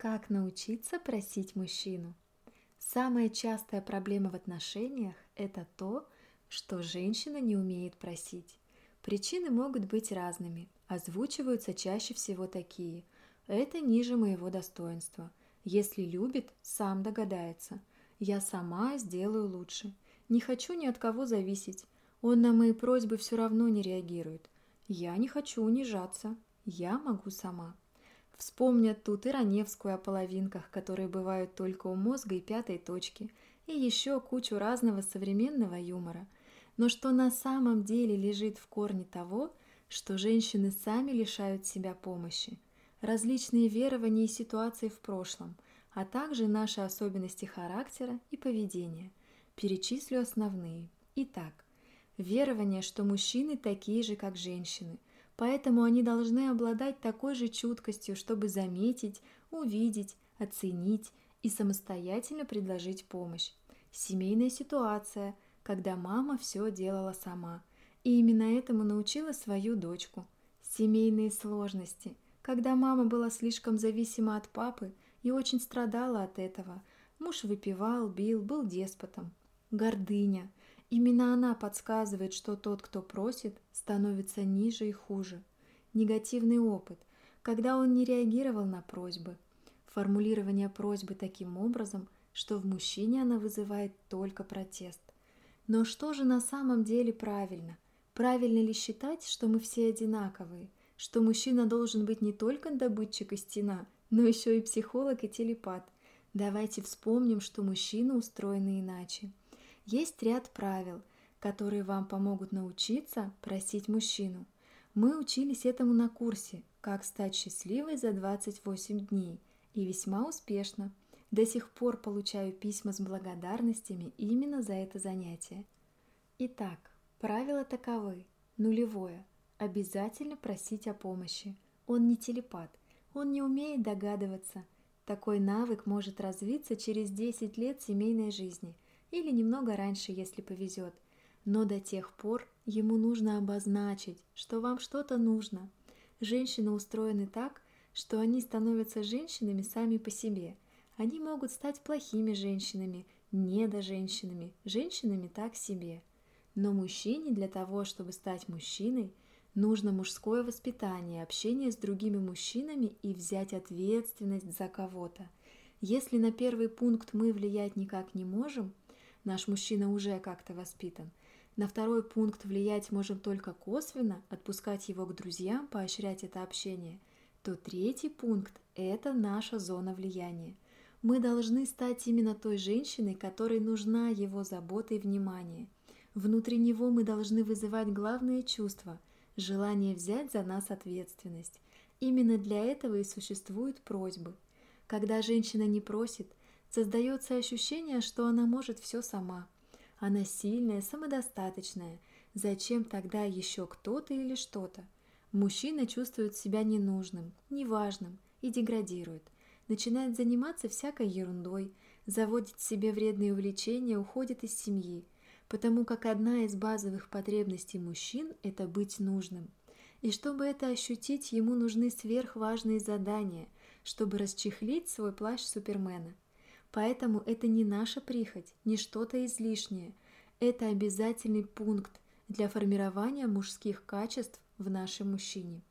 Как научиться просить мужчину? Самая частая проблема в отношениях – это то, что женщина не умеет просить. Причины могут быть разными, озвучиваются чаще всего такие. Это ниже моего достоинства. Если любит, сам догадается. Я сама сделаю лучше. Не хочу ни от кого зависеть. Он на мои просьбы все равно не реагирует. Я не хочу унижаться. Я могу сама. Вспомнят тут и Раневскую о половинках, которые бывают только у мозга и пятой точки, и еще кучу разного современного юмора. Но что на самом деле лежит в корне того, что женщины сами лишают себя помощи, различные верования и ситуации в прошлом, а также наши особенности характера и поведения. Перечислю основные. Итак, верование, что мужчины такие же, как женщины – Поэтому они должны обладать такой же чуткостью, чтобы заметить, увидеть, оценить и самостоятельно предложить помощь. Семейная ситуация, когда мама все делала сама. И именно этому научила свою дочку. Семейные сложности, когда мама была слишком зависима от папы и очень страдала от этого. Муж выпивал, бил, был деспотом. Гордыня – Именно она подсказывает, что тот, кто просит, становится ниже и хуже. Негативный опыт, когда он не реагировал на просьбы. Формулирование просьбы таким образом, что в мужчине она вызывает только протест. Но что же на самом деле правильно? Правильно ли считать, что мы все одинаковые, что мужчина должен быть не только добытчик и стена, но еще и психолог и телепат? Давайте вспомним, что мужчины устроены иначе. Есть ряд правил, которые вам помогут научиться просить мужчину. Мы учились этому на курсе «Как стать счастливой за 28 дней» и весьма успешно. До сих пор получаю письма с благодарностями именно за это занятие. Итак, правила таковы. Нулевое. Обязательно просить о помощи. Он не телепат, он не умеет догадываться. Такой навык может развиться через 10 лет семейной жизни – или немного раньше, если повезет. Но до тех пор ему нужно обозначить, что вам что-то нужно. Женщины устроены так, что они становятся женщинами сами по себе. Они могут стать плохими женщинами, недоженщинами, женщинами так себе. Но мужчине для того, чтобы стать мужчиной, нужно мужское воспитание, общение с другими мужчинами и взять ответственность за кого-то. Если на первый пункт мы влиять никак не можем, наш мужчина уже как-то воспитан. На второй пункт влиять можем только косвенно, отпускать его к друзьям, поощрять это общение. То третий пункт – это наша зона влияния. Мы должны стать именно той женщиной, которой нужна его забота и внимание. Внутри него мы должны вызывать главное чувство – желание взять за нас ответственность. Именно для этого и существуют просьбы. Когда женщина не просит, Создается ощущение, что она может все сама. Она сильная, самодостаточная. Зачем тогда еще кто-то или что-то? Мужчина чувствует себя ненужным, неважным и деградирует. Начинает заниматься всякой ерундой, заводит себе вредные увлечения, уходит из семьи, потому как одна из базовых потребностей мужчин – это быть нужным. И чтобы это ощутить, ему нужны сверхважные задания, чтобы расчехлить свой плащ Супермена – Поэтому это не наша прихоть, не что-то излишнее. Это обязательный пункт для формирования мужских качеств в нашем мужчине.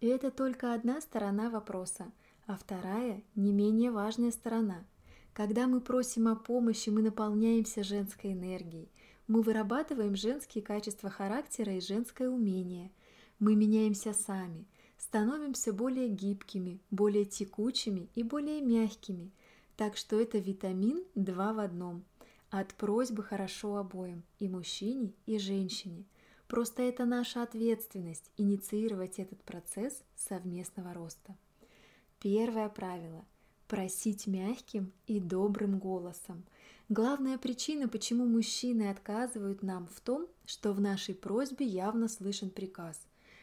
И это только одна сторона вопроса, а вторая, не менее важная сторона. Когда мы просим о помощи, мы наполняемся женской энергией. Мы вырабатываем женские качества характера и женское умение. Мы меняемся сами, становимся более гибкими, более текучими и более мягкими – так что это витамин два в одном. От просьбы хорошо обоим, и мужчине, и женщине. Просто это наша ответственность инициировать этот процесс совместного роста. Первое правило – просить мягким и добрым голосом. Главная причина, почему мужчины отказывают нам в том, что в нашей просьбе явно слышен приказ.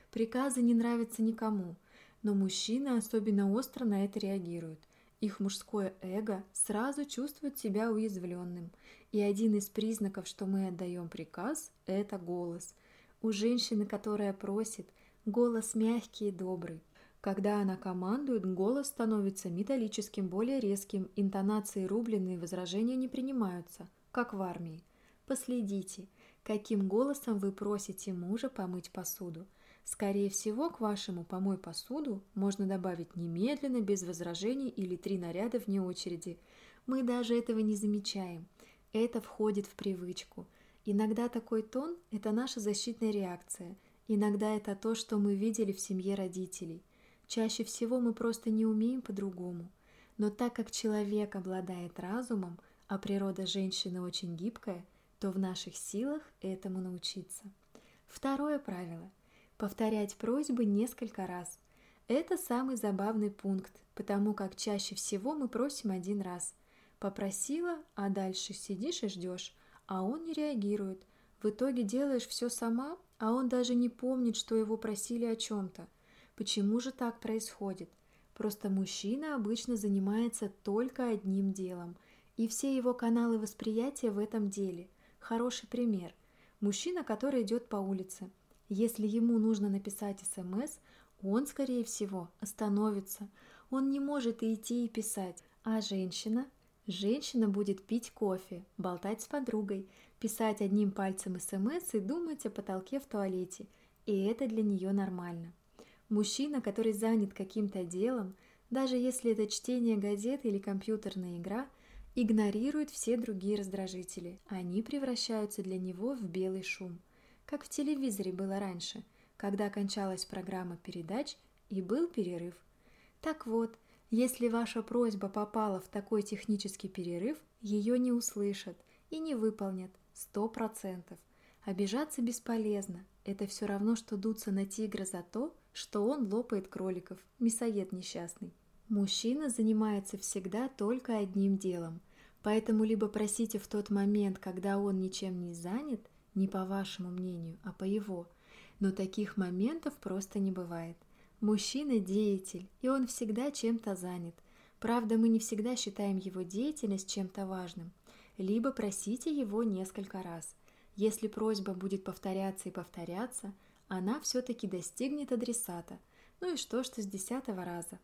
Приказы не нравятся никому, но мужчины особенно остро на это реагируют. Их мужское эго сразу чувствует себя уязвленным, и один из признаков, что мы отдаем приказ, это голос. У женщины, которая просит, голос мягкий и добрый. Когда она командует, голос становится металлическим, более резким, интонации рубленые, возражения не принимаются, как в армии. Последите, каким голосом вы просите мужа помыть посуду. Скорее всего, к вашему «помой посуду» можно добавить немедленно, без возражений или три наряда вне очереди. Мы даже этого не замечаем. Это входит в привычку. Иногда такой тон – это наша защитная реакция. Иногда это то, что мы видели в семье родителей. Чаще всего мы просто не умеем по-другому. Но так как человек обладает разумом, а природа женщины очень гибкая, то в наших силах этому научиться. Второе правило – повторять просьбы несколько раз. Это самый забавный пункт, потому как чаще всего мы просим один раз. Попросила, а дальше сидишь и ждешь, а он не реагирует. В итоге делаешь все сама, а он даже не помнит, что его просили о чем-то – Почему же так происходит? Просто мужчина обычно занимается только одним делом, и все его каналы восприятия в этом деле. Хороший пример. Мужчина, который идет по улице. Если ему нужно написать СМС, он, скорее всего, остановится. Он не может идти и писать. А женщина? Женщина будет пить кофе, болтать с подругой, писать одним пальцем СМС и думать о потолке в туалете. И это для нее нормально. Мужчина, который занят каким-то делом, даже если это чтение газет или компьютерная игра, игнорирует все другие раздражители. Они превращаются для него в белый шум. Как в телевизоре было раньше, когда кончалась программа передач и был перерыв. Так вот, если ваша просьба попала в такой технический перерыв, ее не услышат и не выполнят 100%. Обижаться бесполезно. Это все равно, что дуться на тигра за то, что он лопает кроликов, мясоед несчастный. Мужчина занимается всегда только одним делом, поэтому либо просите в тот момент, когда он ничем не занят, не по вашему мнению, а по его, но таких моментов просто не бывает. Мужчина – деятель, и он всегда чем-то занят. Правда, мы не всегда считаем его деятельность чем-то важным. Либо просите его несколько раз. Если просьба будет повторяться и повторяться – она все-таки достигнет адресата. Ну и что, что с десятого раза.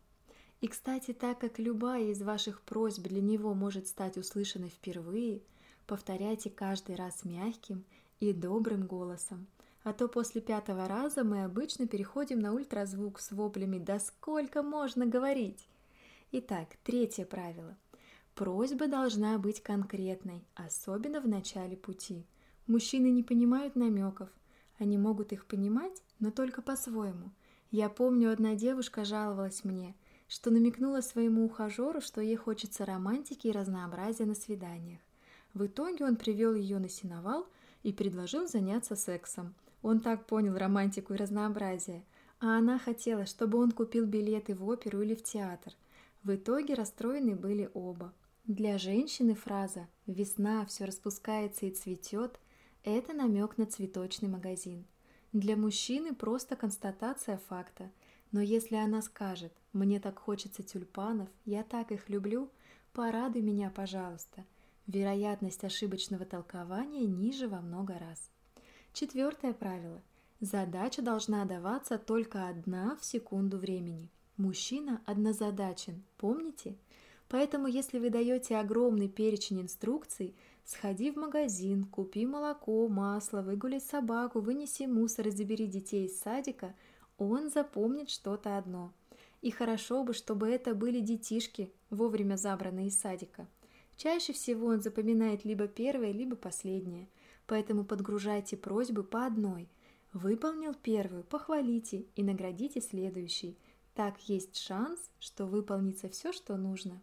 И, кстати, так как любая из ваших просьб для него может стать услышанной впервые, повторяйте каждый раз мягким и добрым голосом. А то после пятого раза мы обычно переходим на ультразвук с воплями «Да сколько можно говорить?» Итак, третье правило. Просьба должна быть конкретной, особенно в начале пути. Мужчины не понимают намеков – они могут их понимать, но только по-своему. Я помню, одна девушка жаловалась мне, что намекнула своему ухажеру, что ей хочется романтики и разнообразия на свиданиях. В итоге он привел ее на сеновал и предложил заняться сексом. Он так понял романтику и разнообразие, а она хотела, чтобы он купил билеты в оперу или в театр. В итоге расстроены были оба. Для женщины фраза «весна, все распускается и цветет» Это намек на цветочный магазин. Для мужчины просто констатация факта. Но если она скажет «мне так хочется тюльпанов, я так их люблю», порадуй меня, пожалуйста. Вероятность ошибочного толкования ниже во много раз. Четвертое правило. Задача должна даваться только одна в секунду времени. Мужчина однозадачен, помните? Поэтому если вы даете огромный перечень инструкций, Сходи в магазин, купи молоко, масло, выгули собаку, вынеси мусор забери детей из садика, он запомнит что-то одно. И хорошо бы, чтобы это были детишки, вовремя забранные из садика. Чаще всего он запоминает либо первое, либо последнее, поэтому подгружайте просьбы по одной. Выполнил первую, похвалите и наградите следующий. Так есть шанс, что выполнится все, что нужно.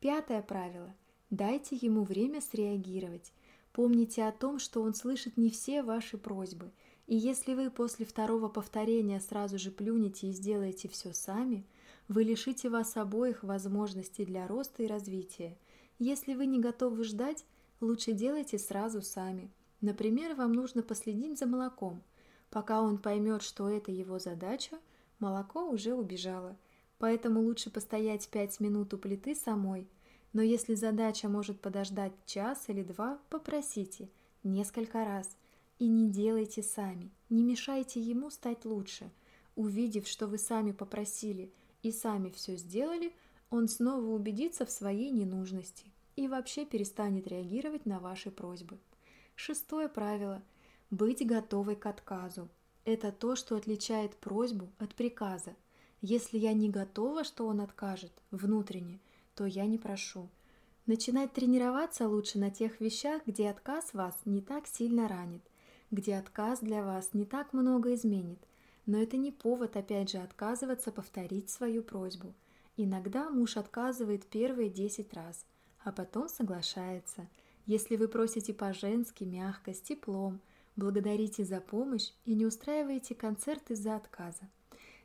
Пятое правило – Дайте ему время среагировать. Помните о том, что он слышит не все ваши просьбы, и если вы после второго повторения сразу же плюнете и сделаете все сами, вы лишите вас обоих возможностей для роста и развития. Если вы не готовы ждать, лучше делайте сразу сами. Например, вам нужно последить за молоком. Пока он поймет, что это его задача, молоко уже убежало. Поэтому лучше постоять 5 минут у плиты самой – но если задача может подождать час или два, попросите несколько раз. И не делайте сами, не мешайте ему стать лучше. увидев, что вы сами попросили и сами все сделали, он снова убедится в своей ненужности и вообще перестанет реагировать на ваши просьбы. Шестое правило – быть готовой к отказу. Это то, что отличает просьбу от приказа. Если я не готова, что он откажет внутренне, то я не прошу. Начинать тренироваться лучше на тех вещах, где отказ вас не так сильно ранит, где отказ для вас не так много изменит. Но это не повод опять же отказываться повторить свою просьбу. Иногда муж отказывает первые 10 раз, а потом соглашается. Если вы просите по-женски, мягко, с теплом, благодарите за помощь и не устраиваете концерт из-за отказа.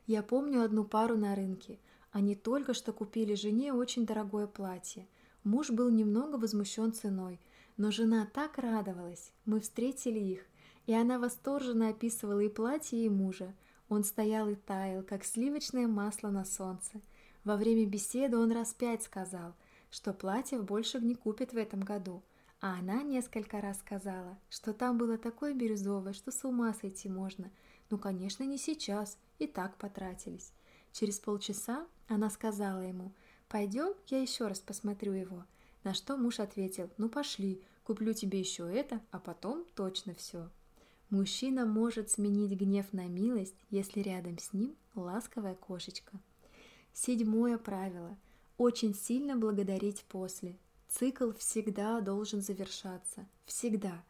Я помню одну пару на рынке. Они только что купили жене очень дорогое платье. Муж был немного возмущен ценой, но жена так радовалась. Мы встретили их, и она восторженно описывала и платье, и мужа. Он стоял и таял, как сливочное масло на солнце. Во время беседы он раз пять сказал, что платьев больше не купит в этом году – а она несколько раз сказала, что там было такое бирюзовое, что с ума сойти можно. Ну, конечно, не сейчас, и так потратились. Через полчаса она сказала ему, «Пойдем, я еще раз посмотрю его». На что муж ответил, «Ну пошли, куплю тебе еще это, а потом точно все». Мужчина может сменить гнев на милость, если рядом с ним ласковая кошечка. Седьмое правило. Очень сильно благодарить после. Цикл всегда должен завершаться. Всегда.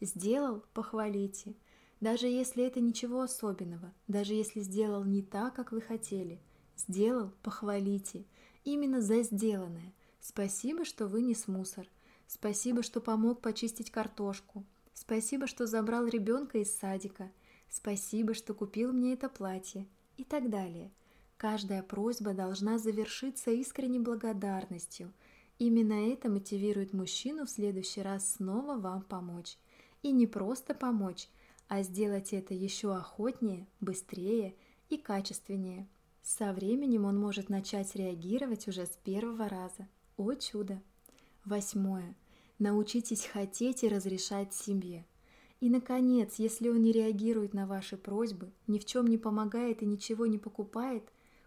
Сделал – похвалите. Даже если это ничего особенного, даже если сделал не так, как вы хотели. Сделал – похвалите. Именно за сделанное. Спасибо, что вынес мусор. Спасибо, что помог почистить картошку. Спасибо, что забрал ребенка из садика. Спасибо, что купил мне это платье. И так далее. Каждая просьба должна завершиться искренней благодарностью – Именно это мотивирует мужчину в следующий раз снова вам помочь. И не просто помочь, а сделать это еще охотнее, быстрее и качественнее. Со временем он может начать реагировать уже с первого раза. О чудо! Восьмое. Научитесь хотеть и разрешать себе. И, наконец, если он не реагирует на ваши просьбы, ни в чем не помогает и ничего не покупает,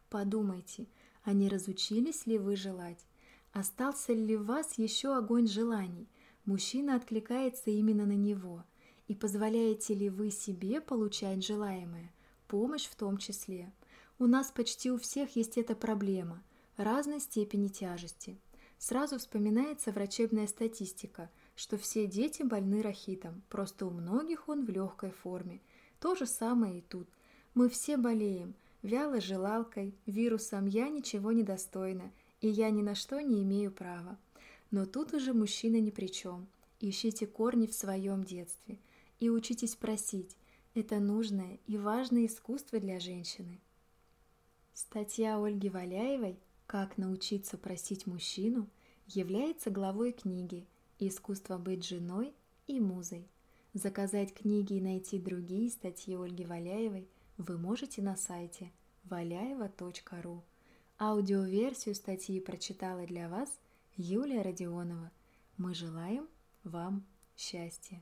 подумайте, а не разучились ли вы желать? Остался ли в вас еще огонь желаний? Мужчина откликается именно на него. И позволяете ли вы себе получать желаемое? Помощь в том числе. У нас почти у всех есть эта проблема разной степени тяжести. Сразу вспоминается врачебная статистика, что все дети больны рахитом, просто у многих он в легкой форме. То же самое и тут. Мы все болеем, вялой желалкой, вирусом «я ничего не достойна», и я ни на что не имею права. Но тут уже мужчина ни при чем. Ищите корни в своем детстве и учитесь просить. Это нужное и важное искусство для женщины. Статья Ольги Валяевой «Как научиться просить мужчину» является главой книги «Искусство быть женой и музой». Заказать книги и найти другие статьи Ольги Валяевой вы можете на сайте валяева.ру. Аудиоверсию статьи прочитала для вас Юлия Родионова. Мы желаем вам счастья.